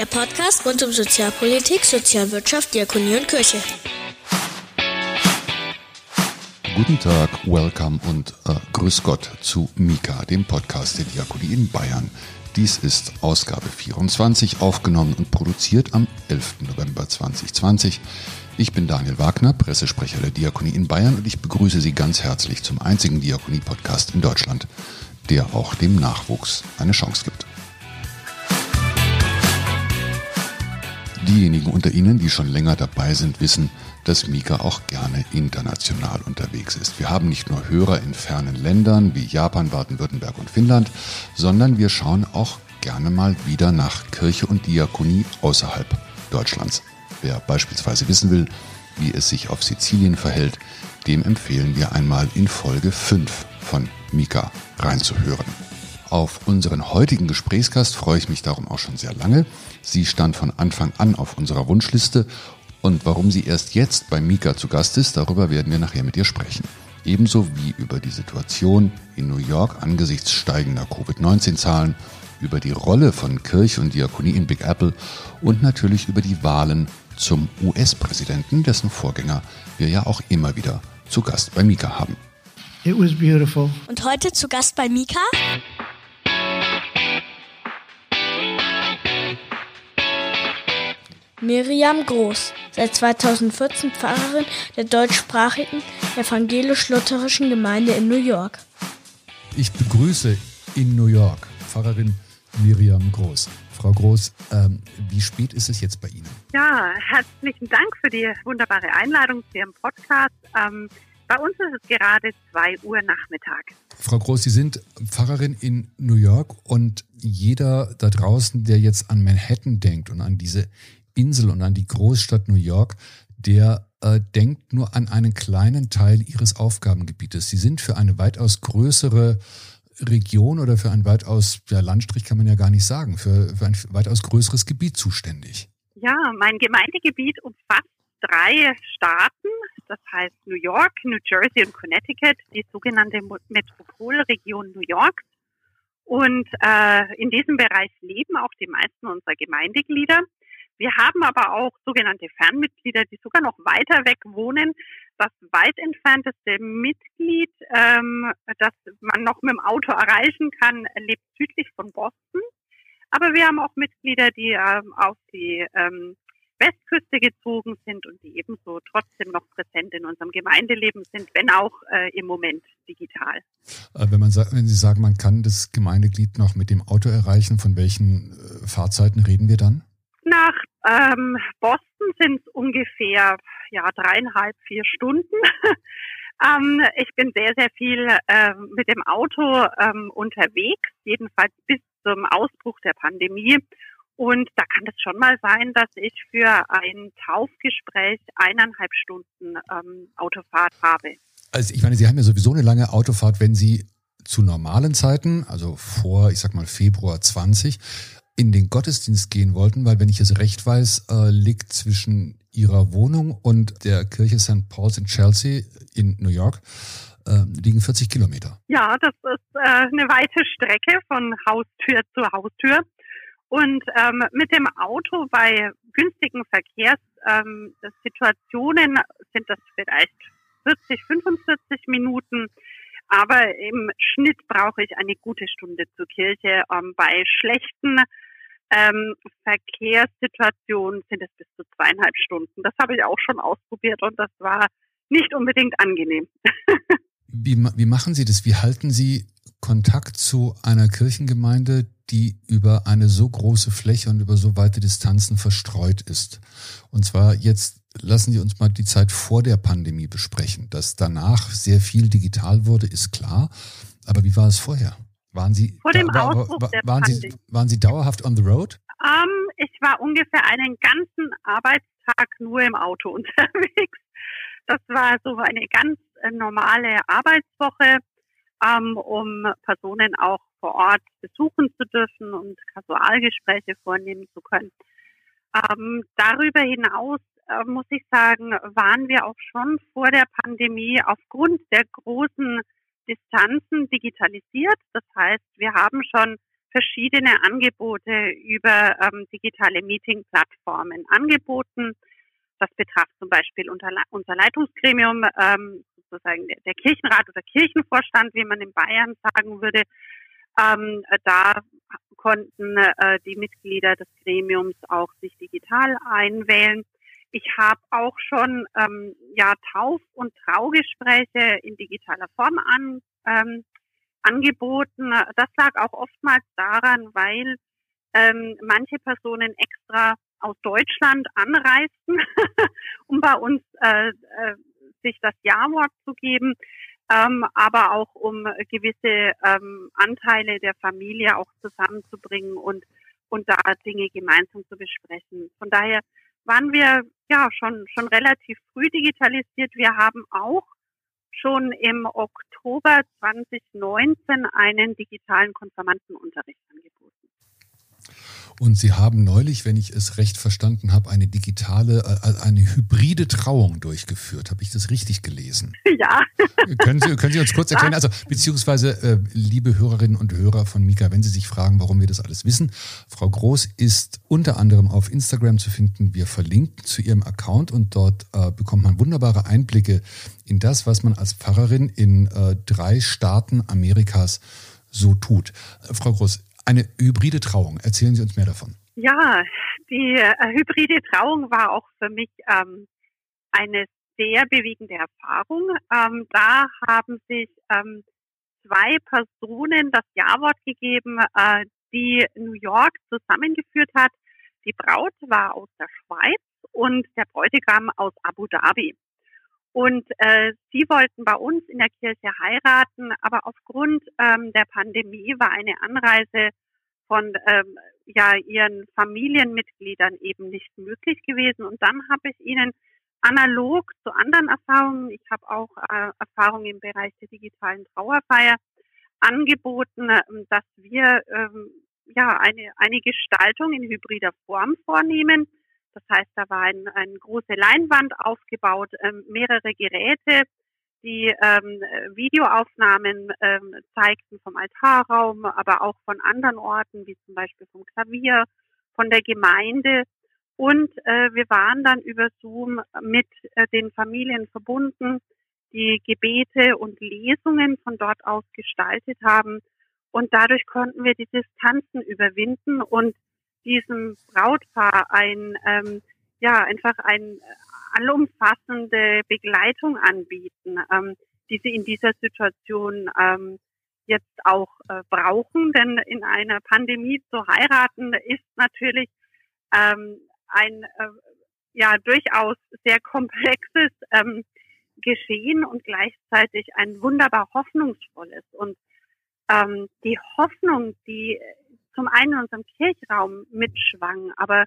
Der Podcast rund um Sozialpolitik, Sozialwirtschaft, Diakonie und Kirche. Guten Tag, welcome und äh, grüß Gott zu Mika, dem Podcast der Diakonie in Bayern. Dies ist Ausgabe 24, aufgenommen und produziert am 11. November 2020. Ich bin Daniel Wagner, Pressesprecher der Diakonie in Bayern und ich begrüße Sie ganz herzlich zum einzigen Diakonie-Podcast in Deutschland, der auch dem Nachwuchs eine Chance gibt. Diejenigen unter Ihnen, die schon länger dabei sind, wissen, dass Mika auch gerne international unterwegs ist. Wir haben nicht nur Hörer in fernen Ländern wie Japan, Baden-Württemberg und Finnland, sondern wir schauen auch gerne mal wieder nach Kirche und Diakonie außerhalb Deutschlands. Wer beispielsweise wissen will, wie es sich auf Sizilien verhält, dem empfehlen wir einmal in Folge 5 von Mika reinzuhören. Auf unseren heutigen Gesprächsgast freue ich mich darum auch schon sehr lange. Sie stand von Anfang an auf unserer Wunschliste und warum sie erst jetzt bei Mika zu Gast ist, darüber werden wir nachher mit ihr sprechen. Ebenso wie über die Situation in New York angesichts steigender Covid-19-Zahlen, über die Rolle von Kirche und Diakonie in Big Apple und natürlich über die Wahlen zum US-Präsidenten, dessen Vorgänger wir ja auch immer wieder zu Gast bei Mika haben. It was beautiful. Und heute zu Gast bei Mika? Miriam Groß, seit 2014 Pfarrerin der deutschsprachigen evangelisch-lutherischen Gemeinde in New York. Ich begrüße in New York Pfarrerin Miriam Groß. Frau Groß, ähm, wie spät ist es jetzt bei Ihnen? Ja, herzlichen Dank für die wunderbare Einladung zu Ihrem Podcast. Ähm, bei uns ist es gerade 2 Uhr Nachmittag. Frau Groß, Sie sind Pfarrerin in New York und jeder da draußen, der jetzt an Manhattan denkt und an diese Insel und an die Großstadt New York, der äh, denkt nur an einen kleinen Teil ihres Aufgabengebietes. Sie sind für eine weitaus größere Region oder für ein weitaus, ja, Landstrich kann man ja gar nicht sagen, für, für ein weitaus größeres Gebiet zuständig. Ja, mein Gemeindegebiet umfasst drei Staaten, das heißt New York, New Jersey und Connecticut, die sogenannte Metropolregion New York. Und äh, in diesem Bereich leben auch die meisten unserer Gemeindeglieder. Wir haben aber auch sogenannte Fernmitglieder, die sogar noch weiter weg wohnen. Das weit entfernteste Mitglied, ähm, das man noch mit dem Auto erreichen kann, lebt südlich von Boston. Aber wir haben auch Mitglieder, die ähm, auf die ähm, Westküste gezogen sind und die ebenso trotzdem noch präsent in unserem Gemeindeleben sind, wenn auch äh, im Moment digital. Äh, wenn, man, wenn Sie sagen, man kann das Gemeindeglied noch mit dem Auto erreichen, von welchen äh, Fahrzeiten reden wir dann? Nach ähm, Boston sind es ungefähr ja dreieinhalb, vier Stunden. ähm, ich bin sehr, sehr viel äh, mit dem Auto ähm, unterwegs, jedenfalls bis zum Ausbruch der Pandemie. Und da kann es schon mal sein, dass ich für ein Taufgespräch eineinhalb Stunden ähm, Autofahrt habe. Also ich meine, Sie haben ja sowieso eine lange Autofahrt, wenn Sie zu normalen Zeiten, also vor, ich sag mal Februar 20, in den Gottesdienst gehen wollten, weil wenn ich es recht weiß, äh, liegt zwischen ihrer Wohnung und der Kirche St. Paul's in Chelsea in New York äh, liegen 40 Kilometer. Ja, das ist äh, eine weite Strecke von Haustür zu Haustür. Und ähm, mit dem Auto bei günstigen Verkehrssituationen ähm, sind das vielleicht 40, 45 Minuten. Aber im Schnitt brauche ich eine gute Stunde zur Kirche. Ähm, bei schlechten ähm, Verkehrssituationen sind es bis zu zweieinhalb Stunden. Das habe ich auch schon ausprobiert und das war nicht unbedingt angenehm. wie, wie machen Sie das? Wie halten Sie Kontakt zu einer Kirchengemeinde, die über eine so große Fläche und über so weite Distanzen verstreut ist? Und zwar jetzt lassen Sie uns mal die Zeit vor der Pandemie besprechen. Dass danach sehr viel digital wurde, ist klar. Aber wie war es vorher? Waren Sie, Vor dem da, Ausbruch war, der waren, Sie, waren Sie dauerhaft on the road? Um, ähm, ich war ungefähr einen ganzen Arbeitstag nur im Auto unterwegs. Das war so eine ganz äh, normale Arbeitswoche, um, ähm, um Personen auch vor Ort besuchen zu dürfen und Kasualgespräche vornehmen zu können. Ähm, darüber hinaus uh, muss ich sagen, waren wir auch schon vor der Pandemie aufgrund der großen Distanzen digitalisiert. Das heißt, wir haben schon verschiedene Angebote über ähm, digitale Meeting-Plattformen angeboten. Das betraf zum Beispiel unser, Leitungsgremium, ähm, sozusagen der, der, Kirchenrat oder Kirchenvorstand, wie man in Bayern sagen würde. Ähm, da konnten äh, die Mitglieder des Gremiums auch sich digital einwählen. Ich habe auch schon ähm, ja Tauf- und Traugespräche in digitaler Form an, ähm, angeboten. Das lag auch oftmals daran, weil ähm, manche Personen extra aus Deutschland anreisten, um bei uns äh, äh, sich das Ja-Wort zu geben, ähm, aber auch um gewisse ähm, Anteile der Familie auch zusammenzubringen und, und da Dinge gemeinsam zu besprechen. Von daher waren wir ja schon, schon relativ früh digitalisiert. Wir haben auch schon im Oktober 2019 einen digitalen Konfirmandenunterricht angeboten. Und Sie haben neulich, wenn ich es recht verstanden habe, eine digitale, äh, eine hybride Trauung durchgeführt. Habe ich das richtig gelesen? Ja. Können Sie, können Sie uns kurz erklären, also beziehungsweise, äh, liebe Hörerinnen und Hörer von Mika, wenn Sie sich fragen, warum wir das alles wissen, Frau Groß ist unter anderem auf Instagram zu finden. Wir verlinken zu ihrem Account und dort äh, bekommt man wunderbare Einblicke in das, was man als Pfarrerin in äh, drei Staaten Amerikas so tut. Äh, Frau Groß, eine hybride Trauung. Erzählen Sie uns mehr davon. Ja, die äh, hybride Trauung war auch für mich ähm, eine sehr bewegende Erfahrung. Ähm, da haben sich ähm, zwei Personen das Ja-Wort gegeben, äh, die New York zusammengeführt hat. Die Braut war aus der Schweiz und der Bräutigam aus Abu Dhabi. Und äh, sie wollten bei uns in der Kirche heiraten, aber aufgrund ähm, der Pandemie war eine Anreise von ähm, ja ihren Familienmitgliedern eben nicht möglich gewesen. Und dann habe ich ihnen analog zu anderen Erfahrungen, ich habe auch äh, Erfahrungen im Bereich der digitalen Trauerfeier angeboten, äh, dass wir ähm, ja eine, eine Gestaltung in hybrider Form vornehmen das heißt, da war ein, eine große Leinwand aufgebaut, ähm, mehrere Geräte, die ähm, Videoaufnahmen ähm, zeigten vom Altarraum, aber auch von anderen Orten, wie zum Beispiel vom Klavier, von der Gemeinde. Und äh, wir waren dann über Zoom mit äh, den Familien verbunden, die Gebete und Lesungen von dort aus gestaltet haben. Und dadurch konnten wir die Distanzen überwinden und diesem Brautpaar ein, ähm, ja, einfach ein allumfassende Begleitung anbieten, ähm, die sie in dieser Situation ähm, jetzt auch äh, brauchen. Denn in einer Pandemie zu heiraten ist natürlich ähm, ein äh, ja durchaus sehr komplexes ähm, Geschehen und gleichzeitig ein wunderbar hoffnungsvolles. Und ähm, die Hoffnung, die zum einen in unserem Kirchraum mitschwang, aber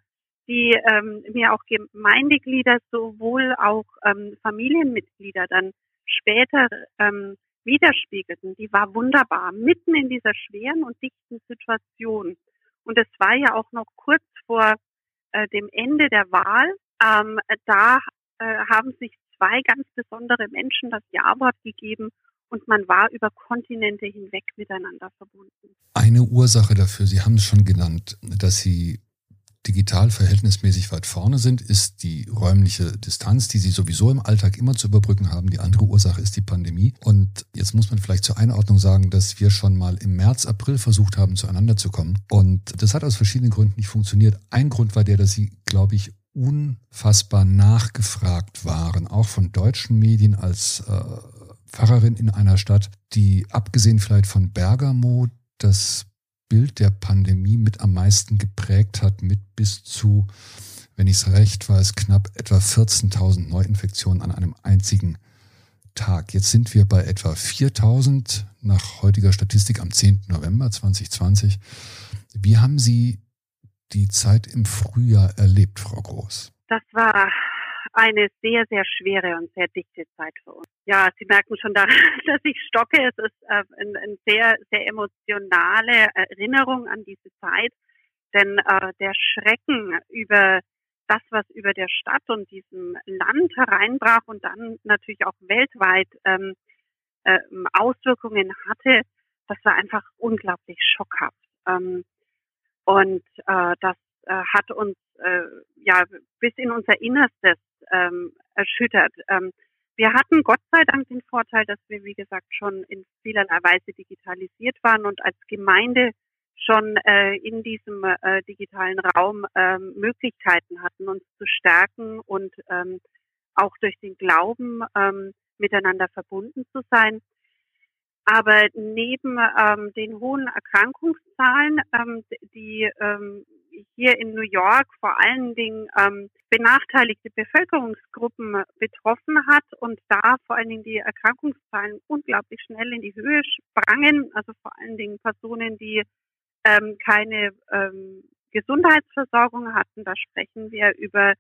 die ähm, mir auch Gemeindeglieder sowohl auch ähm, Familienmitglieder dann später ähm, widerspiegelten, die war wunderbar, mitten in dieser schweren und dichten Situation. Und es war ja auch noch kurz vor äh, dem Ende der Wahl. Ähm, da äh, haben sich zwei ganz besondere Menschen das Ja-Wort gegeben und man war über Kontinente hinweg miteinander verbunden. Eine Ursache dafür, Sie haben es schon genannt, dass Sie digital verhältnismäßig weit vorne sind, ist die räumliche Distanz, die Sie sowieso im Alltag immer zu überbrücken haben. Die andere Ursache ist die Pandemie. Und jetzt muss man vielleicht zur Einordnung sagen, dass wir schon mal im März, April versucht haben, zueinander zu kommen. Und das hat aus verschiedenen Gründen nicht funktioniert. Ein Grund war der, dass Sie, glaube ich, unfassbar nachgefragt waren, auch von deutschen Medien als äh, Pfarrerin in einer Stadt, die abgesehen vielleicht von Bergamo das Bild der Pandemie mit am meisten geprägt hat, mit bis zu, wenn ich es recht weiß, knapp etwa 14.000 Neuinfektionen an einem einzigen Tag. Jetzt sind wir bei etwa 4.000 nach heutiger Statistik am 10. November 2020. Wie haben Sie die Zeit im Frühjahr erlebt, Frau Groß? Das war eine sehr, sehr schwere und sehr dichte Zeit für uns. Ja, Sie merken schon daran, dass ich stocke. Es ist äh, eine ein sehr, sehr emotionale Erinnerung an diese Zeit. Denn äh, der Schrecken über das, was über der Stadt und diesem Land hereinbrach und dann natürlich auch weltweit ähm, äh, Auswirkungen hatte, das war einfach unglaublich schockhaft. Ähm, und äh, das äh, hat uns äh, ja bis in unser Innerstes ähm, erschüttert. Ähm, wir hatten Gott sei Dank den Vorteil, dass wir, wie gesagt, schon in vielerlei Weise digitalisiert waren und als Gemeinde schon äh, in diesem äh, digitalen Raum ähm, Möglichkeiten hatten, uns zu stärken und ähm, auch durch den Glauben ähm, miteinander verbunden zu sein. Aber neben ähm, den hohen Erkrankungszahlen, ähm, die ähm, hier in New York vor allen Dingen ähm, benachteiligte Bevölkerungsgruppen betroffen hat und da vor allen Dingen die Erkrankungszahlen unglaublich schnell in die Höhe sprangen, also vor allen Dingen Personen, die ähm, keine ähm, Gesundheitsversorgung hatten. Da sprechen wir über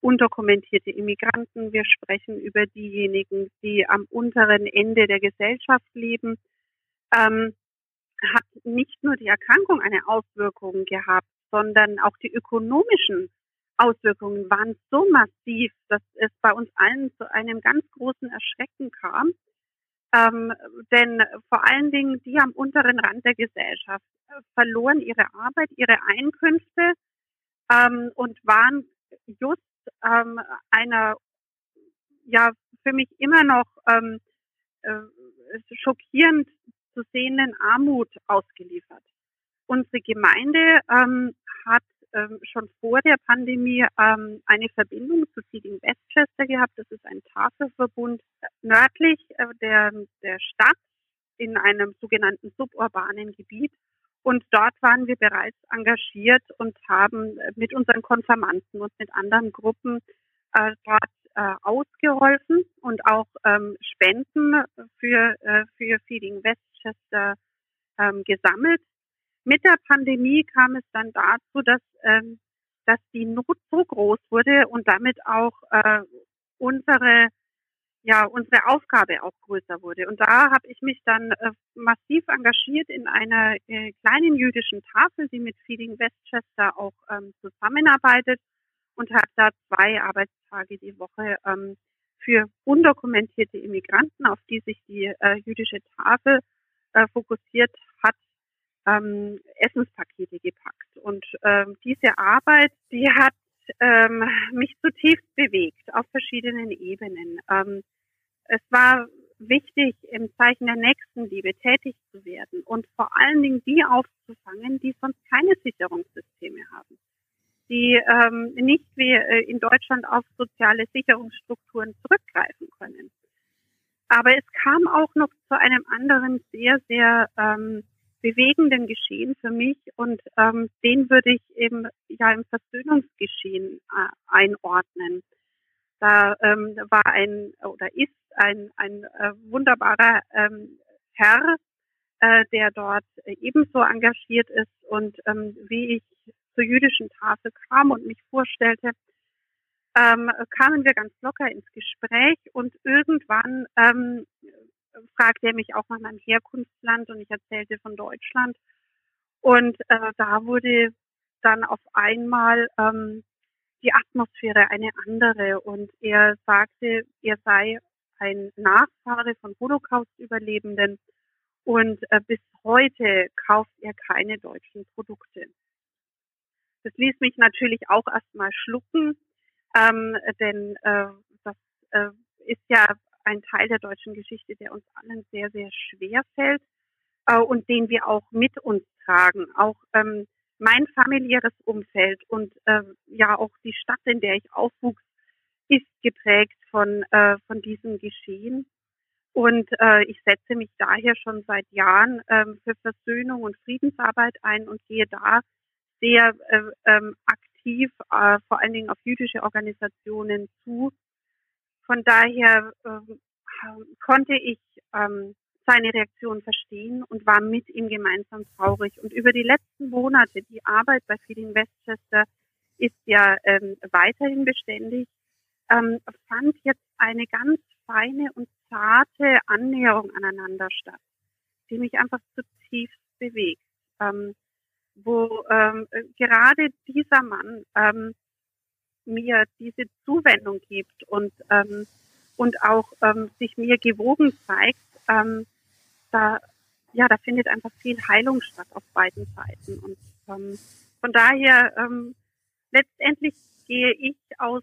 undokumentierte Immigranten. Wir sprechen über diejenigen, die am unteren Ende der Gesellschaft leben. Ähm, hat nicht nur die Erkrankung eine Auswirkung gehabt, sondern auch die ökonomischen Auswirkungen waren so massiv, dass es bei uns allen zu einem ganz großen Erschrecken kam. Ähm, denn vor allen Dingen die am unteren Rand der Gesellschaft äh, verloren ihre Arbeit, ihre Einkünfte ähm, und waren just ähm, einer, ja, für mich immer noch ähm, äh, schockierend zu sehenden Armut ausgeliefert. Unsere Gemeinde ähm, hat ähm, schon vor der Pandemie ähm, eine Verbindung zu Feeding Westchester gehabt. Das ist ein Tafelverbund nördlich äh, der, der Stadt in einem sogenannten suburbanen Gebiet. Und dort waren wir bereits engagiert und haben mit unseren Konfirmanden und mit anderen Gruppen äh, dort äh, ausgeholfen und auch ähm, Spenden für, äh, für Feeding Westchester ähm, gesammelt. Mit der Pandemie kam es dann dazu, dass, ähm, dass die Not so groß wurde und damit auch äh, unsere ja unsere Aufgabe auch größer wurde. Und da habe ich mich dann äh, massiv engagiert in einer äh, kleinen jüdischen Tafel, die mit Feeding Westchester auch ähm, zusammenarbeitet und habe da zwei Arbeitstage die Woche ähm, für undokumentierte Immigranten, auf die sich die äh, jüdische Tafel äh, fokussiert hat, ähm, Essenspakete gepackt. Und ähm, diese Arbeit, die hat ähm, mich zutiefst bewegt auf verschiedenen Ebenen. Ähm, es war wichtig, im Zeichen der Nächstenliebe tätig zu werden und vor allen Dingen die aufzufangen, die sonst keine Sicherungssysteme haben, die ähm, nicht wie äh, in Deutschland auf soziale Sicherungsstrukturen zurückgreifen können. Aber es kam auch noch zu einem anderen sehr, sehr ähm, bewegenden Geschehen für mich und ähm, den würde ich eben ja im Versöhnungsgeschehen äh, einordnen. Da ähm, war ein oder ist ein, ein äh, wunderbarer ähm, Herr, äh, der dort ebenso engagiert ist und ähm, wie ich zur jüdischen Tafel kam und mich vorstellte, ähm, kamen wir ganz locker ins Gespräch und irgendwann ähm, fragte er mich auch nach meinem Herkunftsland und ich erzählte von Deutschland. Und äh, da wurde dann auf einmal ähm, die Atmosphäre eine andere und er sagte, er sei ein Nachfahre von Holocaust-Überlebenden und äh, bis heute kauft er keine deutschen Produkte. Das ließ mich natürlich auch erstmal schlucken, ähm, denn äh, das äh, ist ja ein Teil der deutschen Geschichte, der uns allen sehr, sehr schwer fällt äh, und den wir auch mit uns tragen. Auch ähm, mein familiäres Umfeld und äh, ja auch die Stadt, in der ich aufwuchs, ist geprägt von, äh, von diesem Geschehen. Und äh, ich setze mich daher schon seit Jahren ähm, für Versöhnung und Friedensarbeit ein und gehe da sehr äh, ähm, aktiv, äh, vor allen Dingen auf jüdische Organisationen zu, von daher ähm, konnte ich ähm, seine Reaktion verstehen und war mit ihm gemeinsam traurig. Und über die letzten Monate, die Arbeit bei Feeding Westchester ist ja ähm, weiterhin beständig, ähm, fand jetzt eine ganz feine und zarte Annäherung aneinander statt, die mich einfach zutiefst bewegt. Ähm, wo ähm, gerade dieser Mann ähm, mir diese Zuwendung gibt und, ähm, und auch ähm, sich mir gewogen zeigt, ähm, da, ja, da findet einfach viel Heilung statt auf beiden Seiten. Und ähm, von daher ähm, letztendlich gehe ich aus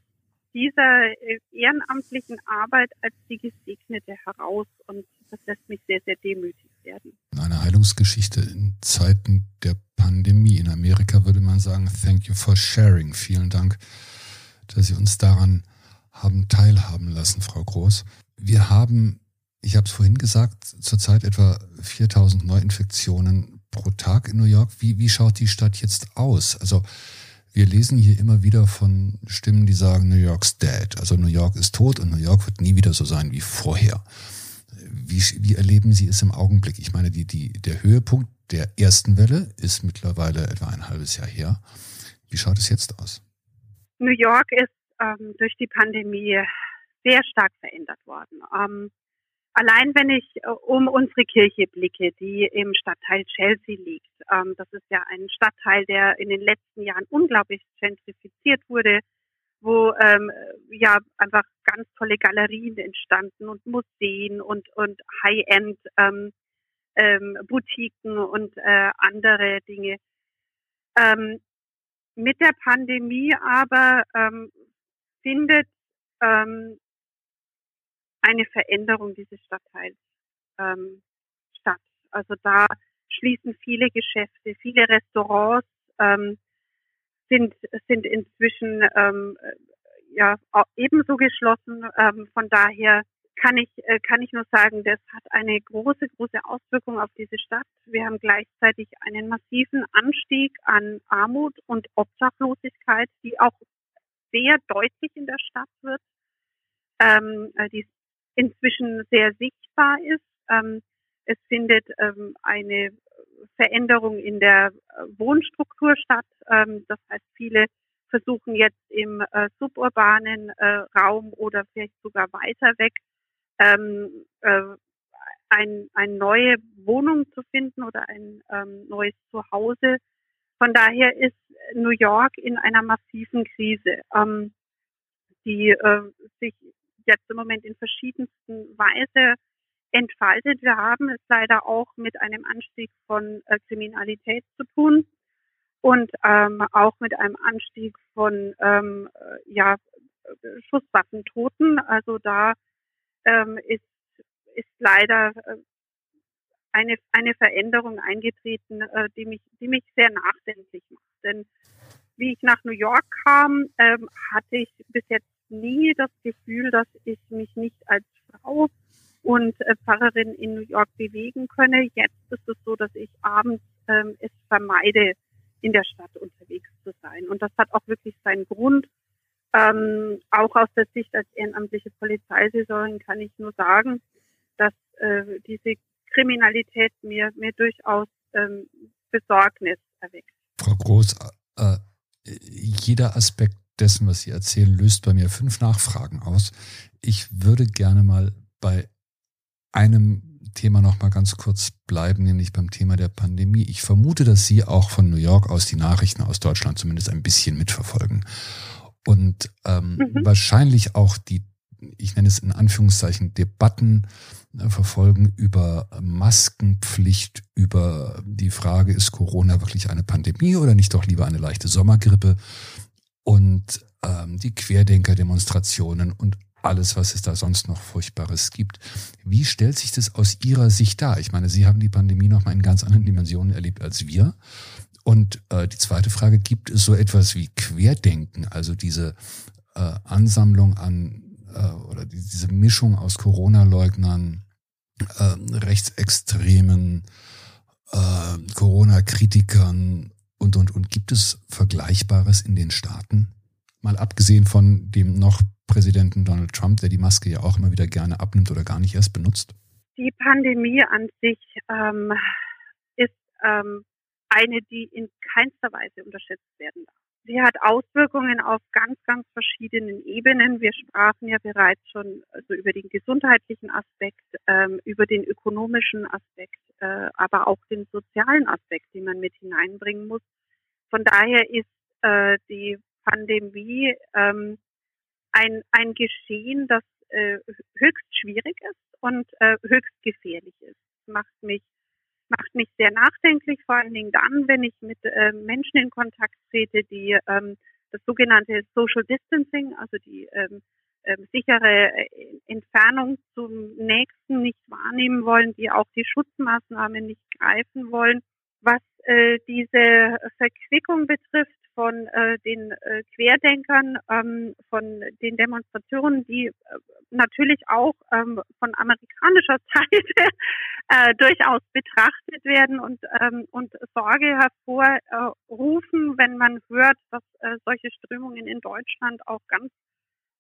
dieser äh, ehrenamtlichen Arbeit als die Gesegnete heraus und das lässt mich sehr, sehr demütig werden. Eine Heilungsgeschichte in Zeiten der Pandemie. In Amerika würde man sagen, thank you for sharing. Vielen Dank, dass Sie uns daran haben teilhaben lassen, Frau Groß. Wir haben, ich habe es vorhin gesagt, zurzeit etwa 4000 Neuinfektionen pro Tag in New York. Wie, wie schaut die Stadt jetzt aus? Also wir lesen hier immer wieder von Stimmen, die sagen, New York's dead. Also New York ist tot und New York wird nie wieder so sein wie vorher. Wie, wie erleben Sie es im Augenblick? Ich meine, die, die, der Höhepunkt der ersten Welle ist mittlerweile etwa ein halbes Jahr her. Wie schaut es jetzt aus? New York ist ähm, durch die Pandemie sehr stark verändert worden. Ähm, Allein wenn ich äh, um unsere Kirche blicke, die im Stadtteil Chelsea liegt, ähm, das ist ja ein Stadtteil, der in den letzten Jahren unglaublich gentrifiziert wurde, wo ähm, ja einfach ganz tolle Galerien entstanden und Museen und und High-End ähm, ähm, Boutiquen und äh, andere Dinge. Ähm, mit der Pandemie aber ähm, findet ähm, eine Veränderung dieses Stadtteils ähm, statt. Also da schließen viele Geschäfte, viele Restaurants ähm, sind sind inzwischen ähm, ja ebenso geschlossen. Ähm, von daher kann ich äh, kann ich nur sagen, das hat eine große große Auswirkung auf diese Stadt. Wir haben gleichzeitig einen massiven Anstieg an Armut und Obdachlosigkeit, die auch sehr deutlich in der Stadt wird. Ähm, äh, die inzwischen sehr sichtbar ist. Ähm, es findet ähm, eine Veränderung in der äh, Wohnstruktur statt. Ähm, das heißt, viele versuchen jetzt im äh, suburbanen äh, Raum oder vielleicht sogar weiter weg ähm, äh, ein, eine neue Wohnung zu finden oder ein ähm, neues Zuhause. Von daher ist New York in einer massiven Krise, ähm, die äh, sich jetzt im Moment in verschiedensten Weise entfaltet. Wir haben es leider auch mit einem Anstieg von äh, Kriminalität zu tun und ähm, auch mit einem Anstieg von ähm, äh, ja, Schusswaffentoten. Also da ähm, ist, ist leider äh, eine, eine Veränderung eingetreten, äh, die, mich, die mich sehr nachdenklich macht. Denn wie ich nach New York kam, ähm, hatte ich bis jetzt nie das Gefühl, dass ich mich nicht als Frau und äh, Pfarrerin in New York bewegen könne. Jetzt ist es so, dass ich abends ähm, es vermeide, in der Stadt unterwegs zu sein. Und das hat auch wirklich seinen Grund. Ähm, auch aus der Sicht als ehrenamtliche Polizeisaison kann ich nur sagen, dass äh, diese Kriminalität mir, mir durchaus ähm, Besorgnis erweckt. Frau Groß, äh, jeder Aspekt dessen, was Sie erzählen, löst bei mir fünf Nachfragen aus. Ich würde gerne mal bei einem Thema noch mal ganz kurz bleiben, nämlich beim Thema der Pandemie. Ich vermute, dass Sie auch von New York aus die Nachrichten aus Deutschland zumindest ein bisschen mitverfolgen und ähm, mhm. wahrscheinlich auch die, ich nenne es in Anführungszeichen, Debatten äh, verfolgen über Maskenpflicht, über die Frage, ist Corona wirklich eine Pandemie oder nicht doch lieber eine leichte Sommergrippe? und ähm, die Querdenker-Demonstrationen und alles, was es da sonst noch Furchtbares gibt. Wie stellt sich das aus Ihrer Sicht dar? Ich meine, Sie haben die Pandemie noch mal in ganz anderen Dimensionen erlebt als wir. Und äh, die zweite Frage, gibt es so etwas wie Querdenken, also diese äh, Ansammlung an äh, oder diese Mischung aus Corona-Leugnern, äh, Rechtsextremen, äh, Corona-Kritikern und, und, und gibt es Vergleichbares in den Staaten? Mal abgesehen von dem noch Präsidenten Donald Trump, der die Maske ja auch immer wieder gerne abnimmt oder gar nicht erst benutzt? Die Pandemie an sich ähm, ist ähm, eine, die in keinster Weise unterschätzt werden darf. Sie hat Auswirkungen auf ganz, ganz verschiedenen Ebenen. Wir sprachen ja bereits schon also über den gesundheitlichen Aspekt, ähm, über den ökonomischen Aspekt, äh, aber auch den sozialen Aspekt, den man mit hineinbringen muss. Von daher ist äh, die Pandemie ähm, ein, ein Geschehen, das äh, höchst schwierig ist und äh, höchst gefährlich ist. Das macht mich macht mich sehr nachdenklich, vor allen Dingen dann, wenn ich mit äh, Menschen in Kontakt trete, die ähm, das sogenannte Social Distancing, also die ähm, ähm, sichere äh, Entfernung zum Nächsten nicht wahrnehmen wollen, die auch die Schutzmaßnahmen nicht greifen wollen. Was äh, diese Verquickung betrifft von äh, den äh, Querdenkern, ähm, von den Demonstrationen, die äh, natürlich auch ähm, von amerikanischer Seite äh, durchaus betrachtet werden und, ähm, und Sorge hervorrufen, wenn man hört, dass äh, solche Strömungen in Deutschland auch ganz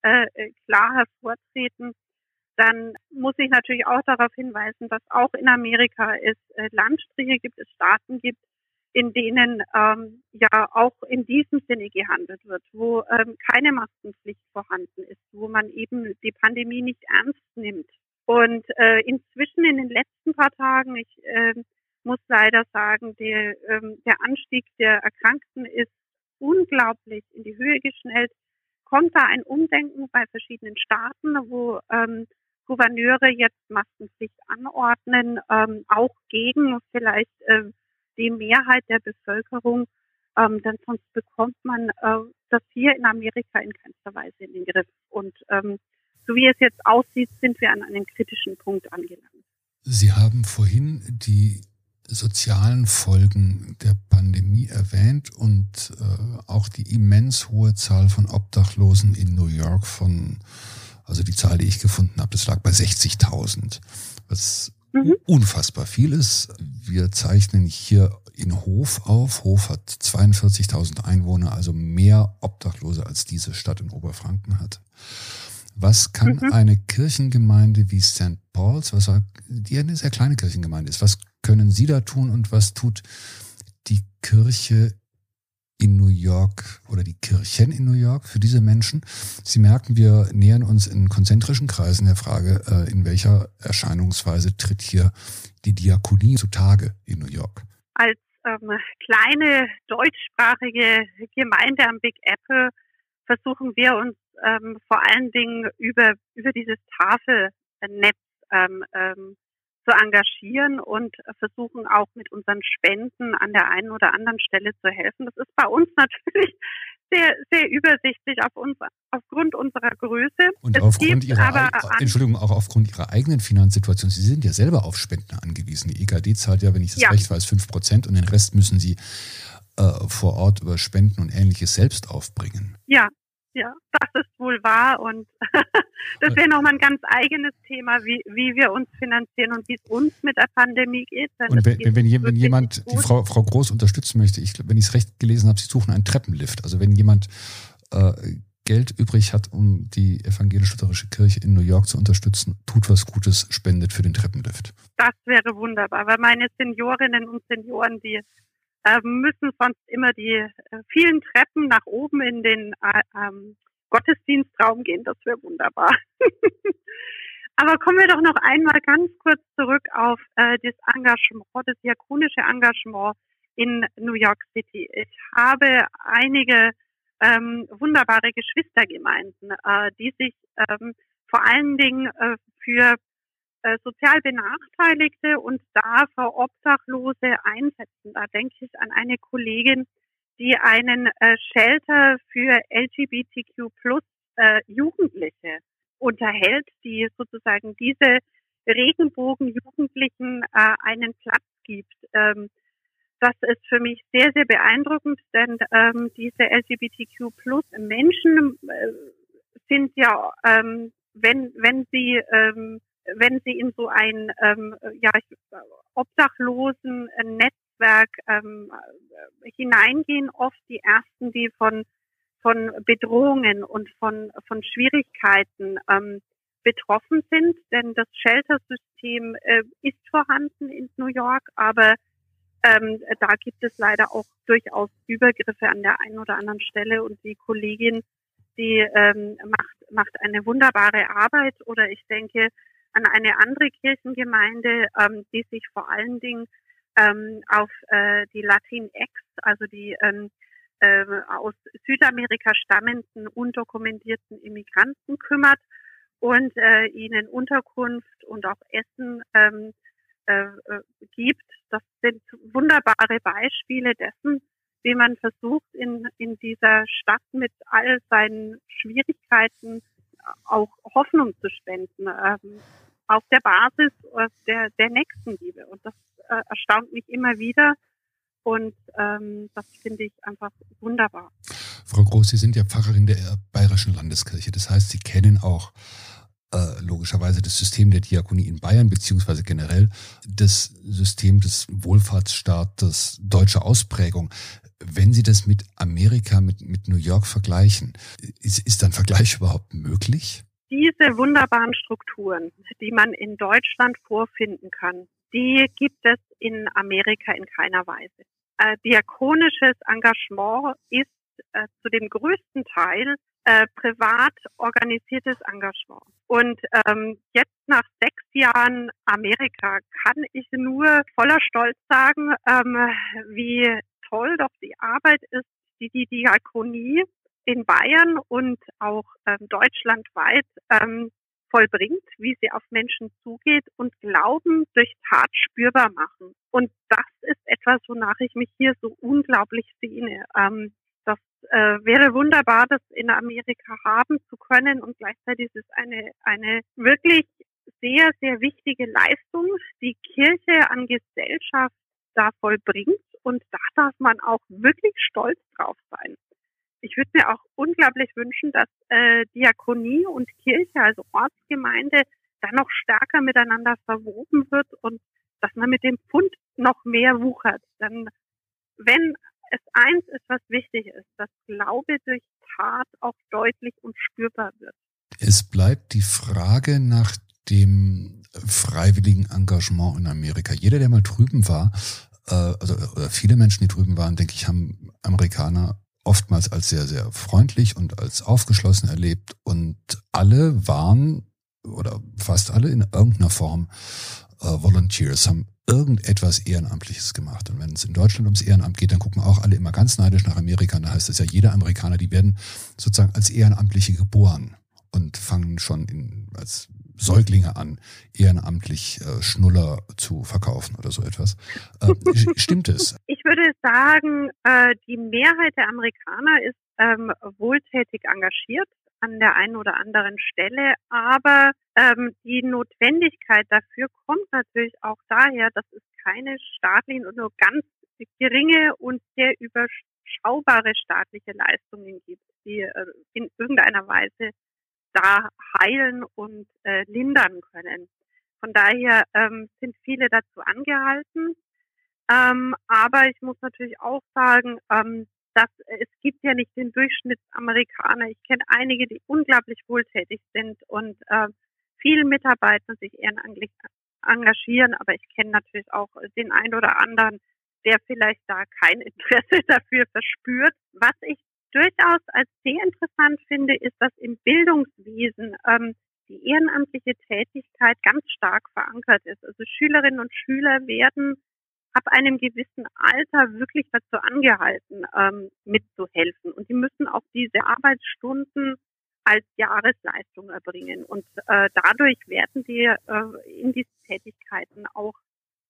äh, klar hervortreten, dann muss ich natürlich auch darauf hinweisen, dass auch in Amerika es äh, Landstriche gibt, es Staaten gibt, in denen ähm, ja auch in diesem Sinne gehandelt wird, wo ähm, keine Maskenpflicht vorhanden ist, wo man eben die Pandemie nicht ernst nimmt. Und äh, inzwischen in den letzten paar Tagen, ich äh, muss leider sagen, der, ähm, der Anstieg der Erkrankten ist unglaublich in die Höhe geschnellt. Kommt da ein Umdenken bei verschiedenen Staaten, wo ähm, Gouverneure jetzt Maskenpflicht anordnen, ähm, auch gegen vielleicht äh, die Mehrheit der Bevölkerung, ähm, denn sonst bekommt man äh, das hier in Amerika in keinster Weise in den Griff. Und ähm, so wie es jetzt aussieht, sind wir an einem kritischen Punkt angelangt. Sie haben vorhin die sozialen Folgen der Pandemie erwähnt und äh, auch die immens hohe Zahl von Obdachlosen in New York von, also die Zahl, die ich gefunden habe, das lag bei 60.000, was mhm. unfassbar viel ist. Wir zeichnen hier in Hof auf. Hof hat 42.000 Einwohner, also mehr Obdachlose als diese Stadt in Oberfranken hat. Was kann mhm. eine Kirchengemeinde wie St. Paul's, was die eine sehr kleine Kirchengemeinde ist, was können Sie da tun und was tut die Kirche in New York oder die Kirchen in New York für diese Menschen. Sie merken, wir nähern uns in konzentrischen Kreisen der Frage, äh, in welcher Erscheinungsweise tritt hier die Diakonie zutage in New York. Als ähm, kleine deutschsprachige Gemeinde am Big Apple versuchen wir uns ähm, vor allen Dingen über, über dieses Tafelnetz ähm, ähm, zu engagieren und versuchen auch mit unseren Spenden an der einen oder anderen Stelle zu helfen. Das ist bei uns natürlich sehr, sehr übersichtlich auf uns, aufgrund unserer Größe. Und es aufgrund ihrer, aber Entschuldigung, auch aufgrund ihrer eigenen Finanzsituation. Sie sind ja selber auf Spenden angewiesen. Die EKD zahlt ja, wenn ich das ja. recht weiß, 5 Prozent und den Rest müssen Sie äh, vor Ort über Spenden und ähnliches selbst aufbringen. Ja, ja, das ist wohl wahr und das wäre nochmal ein ganz eigenes Thema, wie, wie wir uns finanzieren und wie es uns mit der Pandemie geht. Und wenn, wenn, wenn, wenn jemand die Frau, Frau Groß unterstützen möchte, ich, wenn ich es recht gelesen habe, Sie suchen einen Treppenlift. Also wenn jemand äh, Geld übrig hat, um die evangelisch-lutherische Kirche in New York zu unterstützen, tut was Gutes, spendet für den Treppenlift. Das wäre wunderbar, weil meine Seniorinnen und Senioren, die müssen sonst immer die äh, vielen Treppen nach oben in den äh, ähm, Gottesdienstraum gehen. Das wäre wunderbar. Aber kommen wir doch noch einmal ganz kurz zurück auf äh, das Engagement, das diakonische Engagement in New York City. Ich habe einige ähm, wunderbare Geschwistergemeinden, äh, die sich ähm, vor allen Dingen äh, für äh, sozial Benachteiligte und da für Obdachlose einsetzen. Da denke ich an eine Kollegin, die einen äh, Shelter für LGBTQ plus äh, Jugendliche unterhält, die sozusagen diese Regenbogen-Jugendlichen äh, einen Platz gibt. Ähm, das ist für mich sehr, sehr beeindruckend, denn ähm, diese LGBTQ plus Menschen äh, sind ja, ähm, wenn, wenn sie ähm, wenn sie in so ein ähm, ja, obdachlosen Netzwerk ähm, hineingehen, oft die ersten, die von von Bedrohungen und von von Schwierigkeiten ähm, betroffen sind, denn das Shelter-System äh, ist vorhanden in New York, aber ähm, da gibt es leider auch durchaus Übergriffe an der einen oder anderen Stelle. Und die Kollegin, die ähm, macht, macht eine wunderbare Arbeit. Oder ich denke, an eine andere Kirchengemeinde, ähm, die sich vor allen Dingen ähm, auf äh, die Latinx, also die ähm, äh, aus Südamerika stammenden undokumentierten Immigranten kümmert und äh, ihnen Unterkunft und auch Essen ähm, äh, äh, gibt. Das sind wunderbare Beispiele dessen, wie man versucht, in, in dieser Stadt mit all seinen Schwierigkeiten auch Hoffnung zu spenden, ähm, auf der Basis äh, der, der Nächstenliebe. Und das äh, erstaunt mich immer wieder. Und ähm, das finde ich einfach wunderbar. Frau Groß, Sie sind ja Pfarrerin der Bayerischen Landeskirche. Das heißt, Sie kennen auch äh, logischerweise das System der Diakonie in Bayern, beziehungsweise generell das System des Wohlfahrtsstaates deutscher Ausprägung. Wenn Sie das mit Amerika, mit, mit New York vergleichen, ist, ist ein Vergleich überhaupt möglich? Diese wunderbaren Strukturen, die man in Deutschland vorfinden kann, die gibt es in Amerika in keiner Weise. Äh, diakonisches Engagement ist äh, zu dem größten Teil äh, privat organisiertes Engagement. Und ähm, jetzt nach sechs Jahren Amerika kann ich nur voller Stolz sagen, ähm, wie toll doch die Arbeit ist, die die Diakonie in Bayern und auch ähm, deutschlandweit ähm, vollbringt, wie sie auf Menschen zugeht und Glauben durch Tat spürbar machen. Und das ist etwas, wonach ich mich hier so unglaublich sehne. Ähm, das äh, wäre wunderbar, das in Amerika haben zu können und gleichzeitig ist es eine, eine wirklich sehr, sehr wichtige Leistung, die Kirche an Gesellschaft da vollbringt und da darf man auch wirklich stolz drauf sein. Ich würde mir auch unglaublich wünschen, dass äh, Diakonie und Kirche, also Ortsgemeinde, da noch stärker miteinander verwoben wird und dass man mit dem Pfund noch mehr wuchert. Denn wenn es eins ist, was wichtig ist, dass Glaube durch Tat auch deutlich und spürbar wird. Es bleibt die Frage nach dem freiwilligen Engagement in Amerika. Jeder, der mal drüben war, äh, also viele Menschen, die drüben waren, denke ich, haben Amerikaner oftmals als sehr, sehr freundlich und als aufgeschlossen erlebt. Und alle waren, oder fast alle in irgendeiner Form, äh, Volunteers, haben irgendetwas Ehrenamtliches gemacht. Und wenn es in Deutschland ums Ehrenamt geht, dann gucken auch alle immer ganz neidisch nach Amerika. Und da heißt es ja, jeder Amerikaner, die werden sozusagen als Ehrenamtliche geboren und fangen schon in, als Säuglinge an, ehrenamtlich äh, Schnuller zu verkaufen oder so etwas. Äh, stimmt es? Ich würde sagen, äh, die Mehrheit der Amerikaner ist ähm, wohltätig engagiert an der einen oder anderen Stelle, aber ähm, die Notwendigkeit dafür kommt natürlich auch daher, dass es keine staatlichen und nur ganz geringe und sehr überschaubare staatliche Leistungen gibt, die äh, in irgendeiner Weise da heilen und äh, lindern können. Von daher ähm, sind viele dazu angehalten. Ähm, aber ich muss natürlich auch sagen, ähm, dass es gibt ja nicht den Durchschnittsamerikaner. Ich kenne einige, die unglaublich wohltätig sind und äh, viele Mitarbeiter sich ehrenamtlich engagieren, aber ich kenne natürlich auch den einen oder anderen, der vielleicht da kein Interesse dafür verspürt. Was ich durchaus als sehr interessant finde, ist, dass im Bildungswesen ähm, die ehrenamtliche Tätigkeit ganz stark verankert ist. Also Schülerinnen und Schüler werden ab einem gewissen Alter wirklich dazu angehalten, ähm, mitzuhelfen. Und die müssen auch diese Arbeitsstunden als Jahresleistung erbringen. Und äh, dadurch werden die äh, in diesen Tätigkeiten auch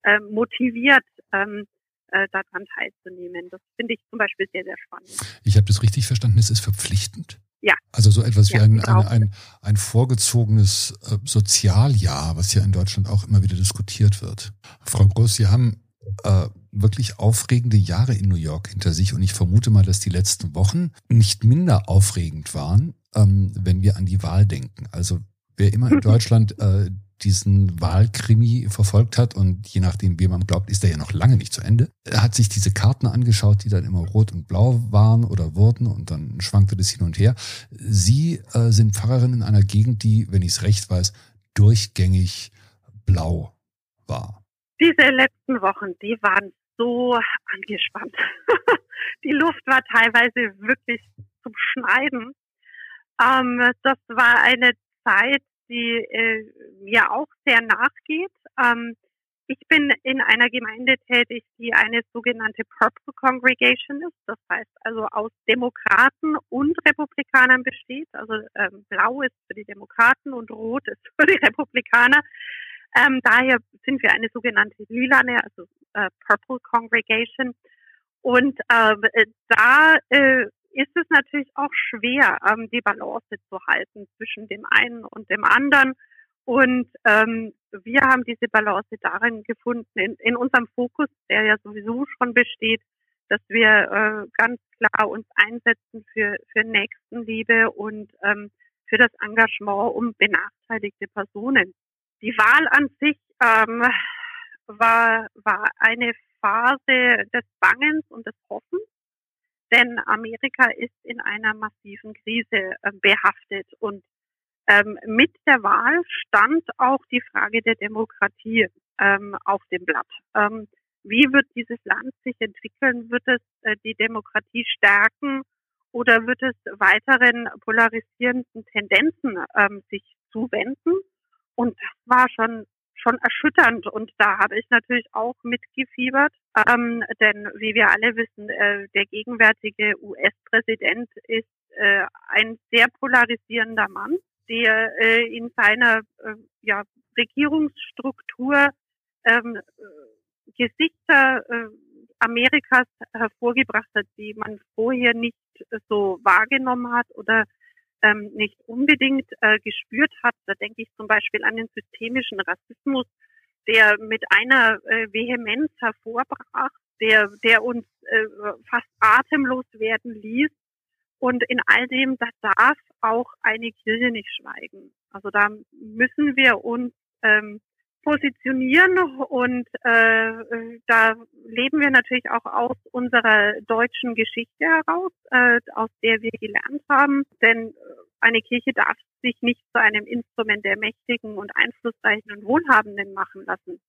äh, motiviert, ähm, äh, daran teilzunehmen. Das finde ich zum Beispiel sehr, sehr spannend. Ich habe das richtig verstanden, es ist verpflichtend? Ja. Also so etwas wie ja, ein, ein, ein, ein vorgezogenes äh, Sozialjahr, was ja in Deutschland auch immer wieder diskutiert wird. Frau Groß, Sie haben äh, wirklich aufregende Jahre in New York hinter sich und ich vermute mal, dass die letzten Wochen nicht minder aufregend waren, ähm, wenn wir an die Wahl denken. Also wer immer in Deutschland äh, diesen Wahlkrimi verfolgt hat und je nachdem, wie man glaubt, ist er ja noch lange nicht zu Ende. Er hat sich diese Karten angeschaut, die dann immer rot und blau waren oder wurden und dann schwankte das hin und her. Sie äh, sind Pfarrerin in einer Gegend, die, wenn ich es recht weiß, durchgängig blau war. Diese letzten Wochen, die waren so angespannt. die Luft war teilweise wirklich zum Schneiden. Ähm, das war eine Zeit, die äh, mir auch sehr nachgeht. Ähm, ich bin in einer Gemeinde tätig, die eine sogenannte Purple Congregation ist. Das heißt also aus Demokraten und Republikanern besteht. Also ähm, blau ist für die Demokraten und rot ist für die Republikaner. Ähm, daher sind wir eine sogenannte Lilane, also äh, Purple Congregation. Und ähm, äh, da äh, ist es natürlich auch schwer, ähm, die Balance zu halten zwischen dem einen und dem anderen. Und ähm, wir haben diese Balance darin gefunden, in, in unserem Fokus, der ja sowieso schon besteht, dass wir äh, ganz klar uns einsetzen für, für Nächstenliebe und ähm, für das Engagement um benachteiligte Personen. Die Wahl an sich ähm, war, war eine Phase des Bangens und des Hoffens, denn Amerika ist in einer massiven Krise äh, behaftet und ähm, mit der Wahl stand auch die Frage der Demokratie ähm, auf dem Blatt. Ähm, wie wird dieses Land sich entwickeln? Wird es äh, die Demokratie stärken oder wird es weiteren polarisierenden Tendenzen ähm, sich zuwenden? Und das war schon schon erschütternd. Und da habe ich natürlich auch mitgefiebert, ähm, denn wie wir alle wissen, äh, der gegenwärtige US-Präsident ist äh, ein sehr polarisierender Mann, der äh, in seiner äh, ja, Regierungsstruktur ähm, Gesichter äh, Amerikas hervorgebracht hat, die man vorher nicht so wahrgenommen hat oder ähm, nicht unbedingt äh, gespürt hat. Da denke ich zum Beispiel an den systemischen Rassismus, der mit einer äh, Vehemenz hervorbrach, der, der uns äh, fast atemlos werden ließ. Und in all dem, da darf auch eine Kirche nicht schweigen. Also da müssen wir uns ähm, positionieren und äh, da leben wir natürlich auch aus unserer deutschen Geschichte heraus, äh, aus der wir gelernt haben. Denn eine Kirche darf sich nicht zu einem Instrument der Mächtigen und Einflussreichen und Wohlhabenden machen lassen,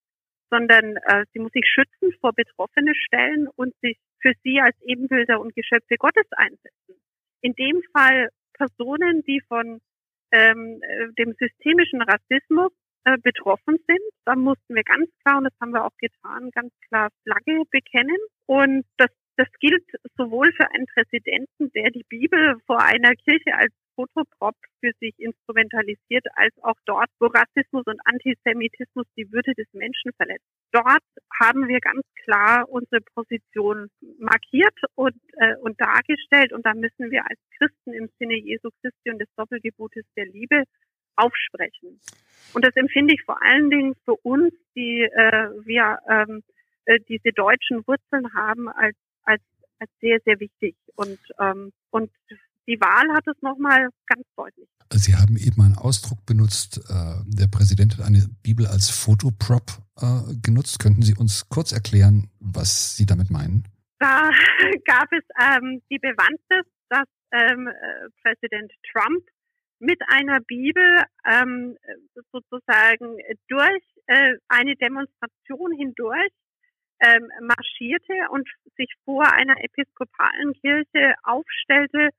sondern äh, sie muss sich schützen vor betroffene Stellen und sich für sie als Ebenbilder und Geschöpfe Gottes einsetzen. In dem Fall Personen, die von ähm, äh, dem systemischen Rassismus äh, betroffen sind. Da mussten wir ganz klar, und das haben wir auch getan, ganz klar Flagge bekennen. Und das, das gilt sowohl für einen Präsidenten, der die Bibel vor einer Kirche als Fotoprop für sich instrumentalisiert, als auch dort, wo Rassismus und Antisemitismus die Würde des Menschen verletzt. Dort haben wir ganz klar unsere Position markiert und, äh, und dargestellt und da müssen wir als Christen im Sinne Jesu Christi und des Doppelgebotes der Liebe aufsprechen. Und das empfinde ich vor allen Dingen für uns, die äh, wir ähm, äh, diese deutschen Wurzeln haben, als, als, als sehr, sehr wichtig. Und, ähm, und die Wahl hat es nochmal ganz deutlich. Sie haben eben einen Ausdruck benutzt, äh, der Präsident hat eine Bibel als Fotoprop äh, genutzt. Könnten Sie uns kurz erklären, was Sie damit meinen? Da gab es ähm, die Bewandtnis, dass ähm, äh, Präsident Trump mit einer Bibel ähm, sozusagen durch äh, eine Demonstration hindurch ähm, marschierte und sich vor einer episkopalen Kirche aufstellte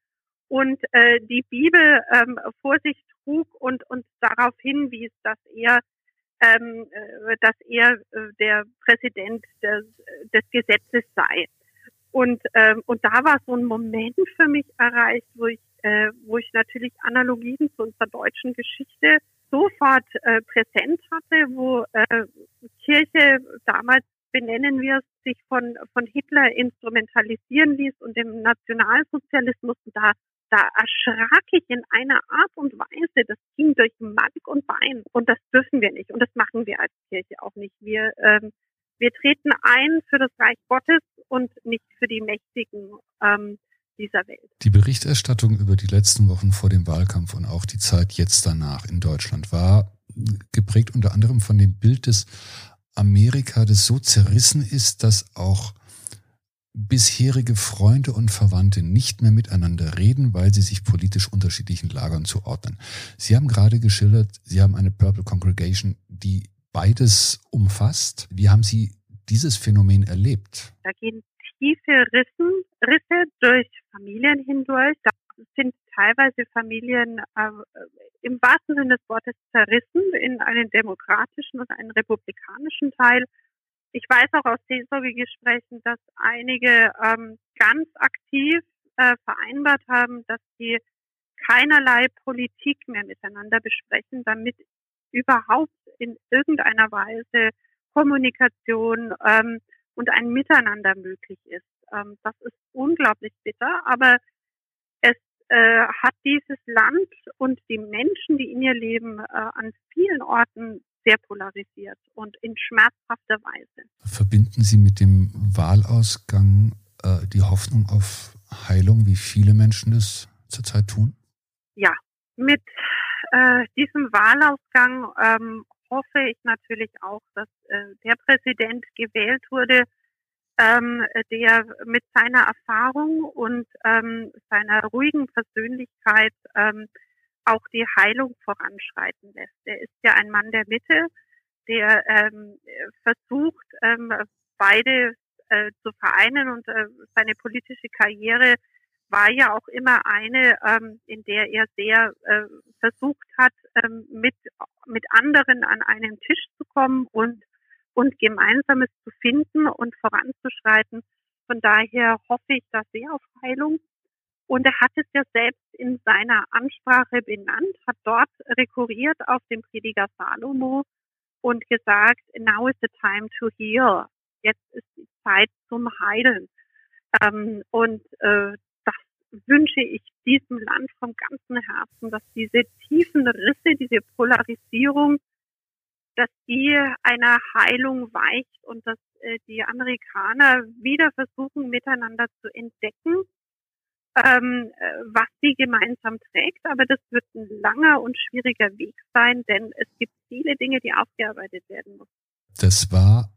und äh, die Bibel ähm, vor sich trug und und darauf hinwies, dass er ähm, äh, dass er äh, der Präsident des, des Gesetzes sei. Und ähm, und da war so ein Moment für mich erreicht, wo ich äh, wo ich natürlich Analogien zu unserer deutschen Geschichte sofort äh, präsent hatte, wo äh, Kirche damals benennen wir es, sich von, von Hitler instrumentalisieren ließ und dem Nationalsozialismus. Da, da erschrak ich in einer Art und Weise, das ging durch Mark und Bein. Und das dürfen wir nicht. Und das machen wir als Kirche auch nicht. Wir, ähm, wir treten ein für das Reich Gottes und nicht für die Mächtigen. Ähm, dieser Welt. Die Berichterstattung über die letzten Wochen vor dem Wahlkampf und auch die Zeit jetzt danach in Deutschland war geprägt unter anderem von dem Bild des Amerika, das so zerrissen ist, dass auch bisherige Freunde und Verwandte nicht mehr miteinander reden, weil sie sich politisch unterschiedlichen Lagern zuordnen. Sie haben gerade geschildert, Sie haben eine Purple Congregation, die beides umfasst. Wie haben Sie dieses Phänomen erlebt? Da gehen tiefe Rissen, Risse durch Familien hindurch. Da sind teilweise Familien äh, im wahrsten Sinne des Wortes zerrissen in einen demokratischen und einen republikanischen Teil. Ich weiß auch aus Seelsorgegesprächen, dass einige ähm, ganz aktiv äh, vereinbart haben, dass sie keinerlei Politik mehr miteinander besprechen, damit überhaupt in irgendeiner Weise Kommunikation ähm, und ein Miteinander möglich ist. Ähm, das ist unglaublich bitter, aber es äh, hat dieses Land und die Menschen, die in ihr leben, äh, an vielen Orten sehr polarisiert und in schmerzhafter Weise. Verbinden Sie mit dem Wahlausgang äh, die Hoffnung auf Heilung, wie viele Menschen das zurzeit tun? Ja, mit äh, diesem Wahlausgang ähm, hoffe ich natürlich auch, dass äh, der Präsident gewählt wurde, ähm, der mit seiner Erfahrung und ähm, seiner ruhigen Persönlichkeit ähm, auch die Heilung voranschreiten lässt. Er ist ja ein Mann der Mitte, der ähm, versucht, ähm, beide äh, zu vereinen und äh, seine politische Karriere war ja auch immer eine, ähm, in der er sehr äh, versucht hat, ähm, mit, mit anderen an einen Tisch zu kommen und, und Gemeinsames zu finden und voranzuschreiten. Von daher hoffe ich da sehr auf Heilung. Und er hat es ja selbst in seiner Ansprache benannt, hat dort rekurriert auf den Prediger Salomo und gesagt, now is the time to heal. Jetzt ist die Zeit zum Heilen. Ähm, und äh, wünsche ich diesem Land vom ganzen Herzen, dass diese tiefen Risse, diese Polarisierung, dass die einer Heilung weicht und dass äh, die Amerikaner wieder versuchen, miteinander zu entdecken, ähm, äh, was sie gemeinsam trägt. Aber das wird ein langer und schwieriger Weg sein, denn es gibt viele Dinge, die aufgearbeitet werden müssen. Das war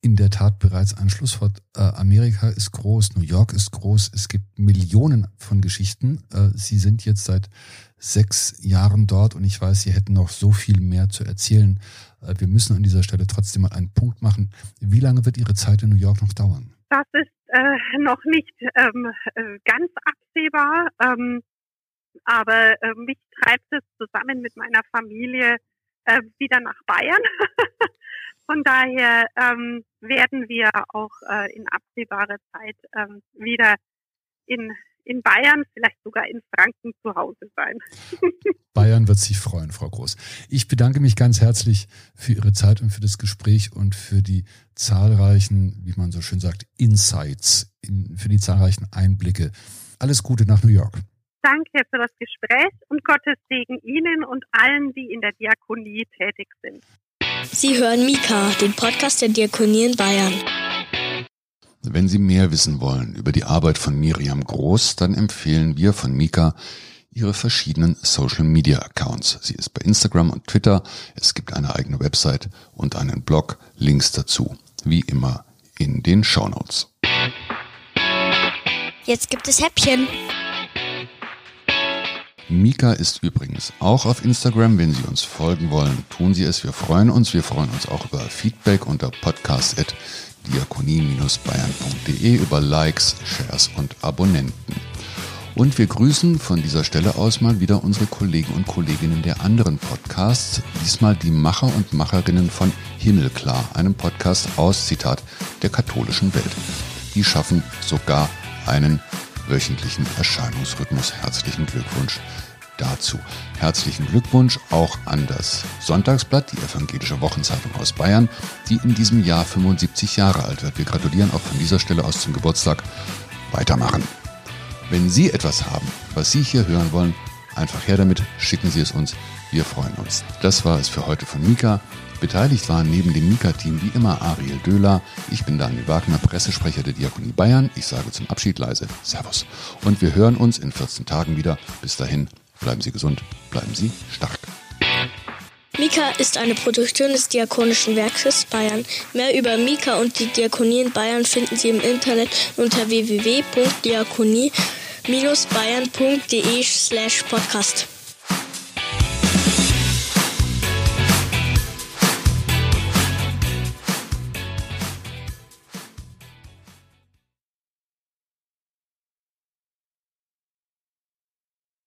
in der Tat bereits ein Schlusswort. Äh, Amerika ist groß, New York ist groß, es gibt Millionen von Geschichten. Äh, Sie sind jetzt seit sechs Jahren dort und ich weiß, Sie hätten noch so viel mehr zu erzählen. Äh, wir müssen an dieser Stelle trotzdem mal einen Punkt machen. Wie lange wird Ihre Zeit in New York noch dauern? Das ist äh, noch nicht ähm, äh, ganz absehbar, ähm, aber äh, mich treibt es zusammen mit meiner Familie wieder nach Bayern. Von daher ähm, werden wir auch äh, in absehbarer Zeit ähm, wieder in, in Bayern, vielleicht sogar in Franken zu Hause sein. Bayern wird sich freuen, Frau Groß. Ich bedanke mich ganz herzlich für Ihre Zeit und für das Gespräch und für die zahlreichen, wie man so schön sagt, Insights, in, für die zahlreichen Einblicke. Alles Gute nach New York. Danke für das Gespräch und Gottes Segen Ihnen und allen, die in der Diakonie tätig sind. Sie hören Mika, den Podcast der Diakonie in Bayern. Wenn Sie mehr wissen wollen über die Arbeit von Miriam Groß, dann empfehlen wir von Mika ihre verschiedenen Social Media Accounts. Sie ist bei Instagram und Twitter. Es gibt eine eigene Website und einen Blog. Links dazu, wie immer, in den Show Notes. Jetzt gibt es Häppchen. Mika ist übrigens auch auf Instagram. Wenn Sie uns folgen wollen, tun Sie es. Wir freuen uns. Wir freuen uns auch über Feedback unter podcast.diakonie-bayern.de, über Likes, Shares und Abonnenten. Und wir grüßen von dieser Stelle aus mal wieder unsere Kollegen und Kolleginnen der anderen Podcasts. Diesmal die Macher und Macherinnen von Himmelklar, einem Podcast aus, Zitat, der katholischen Welt. Die schaffen sogar einen wöchentlichen Erscheinungsrhythmus. Herzlichen Glückwunsch dazu. Herzlichen Glückwunsch auch an das Sonntagsblatt, die evangelische Wochenzeitung aus Bayern, die in diesem Jahr 75 Jahre alt wird. Wir gratulieren auch von dieser Stelle aus zum Geburtstag. Weitermachen. Wenn Sie etwas haben, was Sie hier hören wollen, einfach her damit, schicken Sie es uns. Wir freuen uns. Das war es für heute von Mika. Beteiligt waren neben dem Mika-Team wie immer Ariel Döhler. Ich bin Daniel Wagner, Pressesprecher der Diakonie Bayern. Ich sage zum Abschied leise Servus. Und wir hören uns in 14 Tagen wieder. Bis dahin, bleiben Sie gesund, bleiben Sie stark. Mika ist eine Produktion des Diakonischen Werkes Bayern. Mehr über Mika und die Diakonie in Bayern finden Sie im Internet unter www.diakonie-bayern.de slash podcast.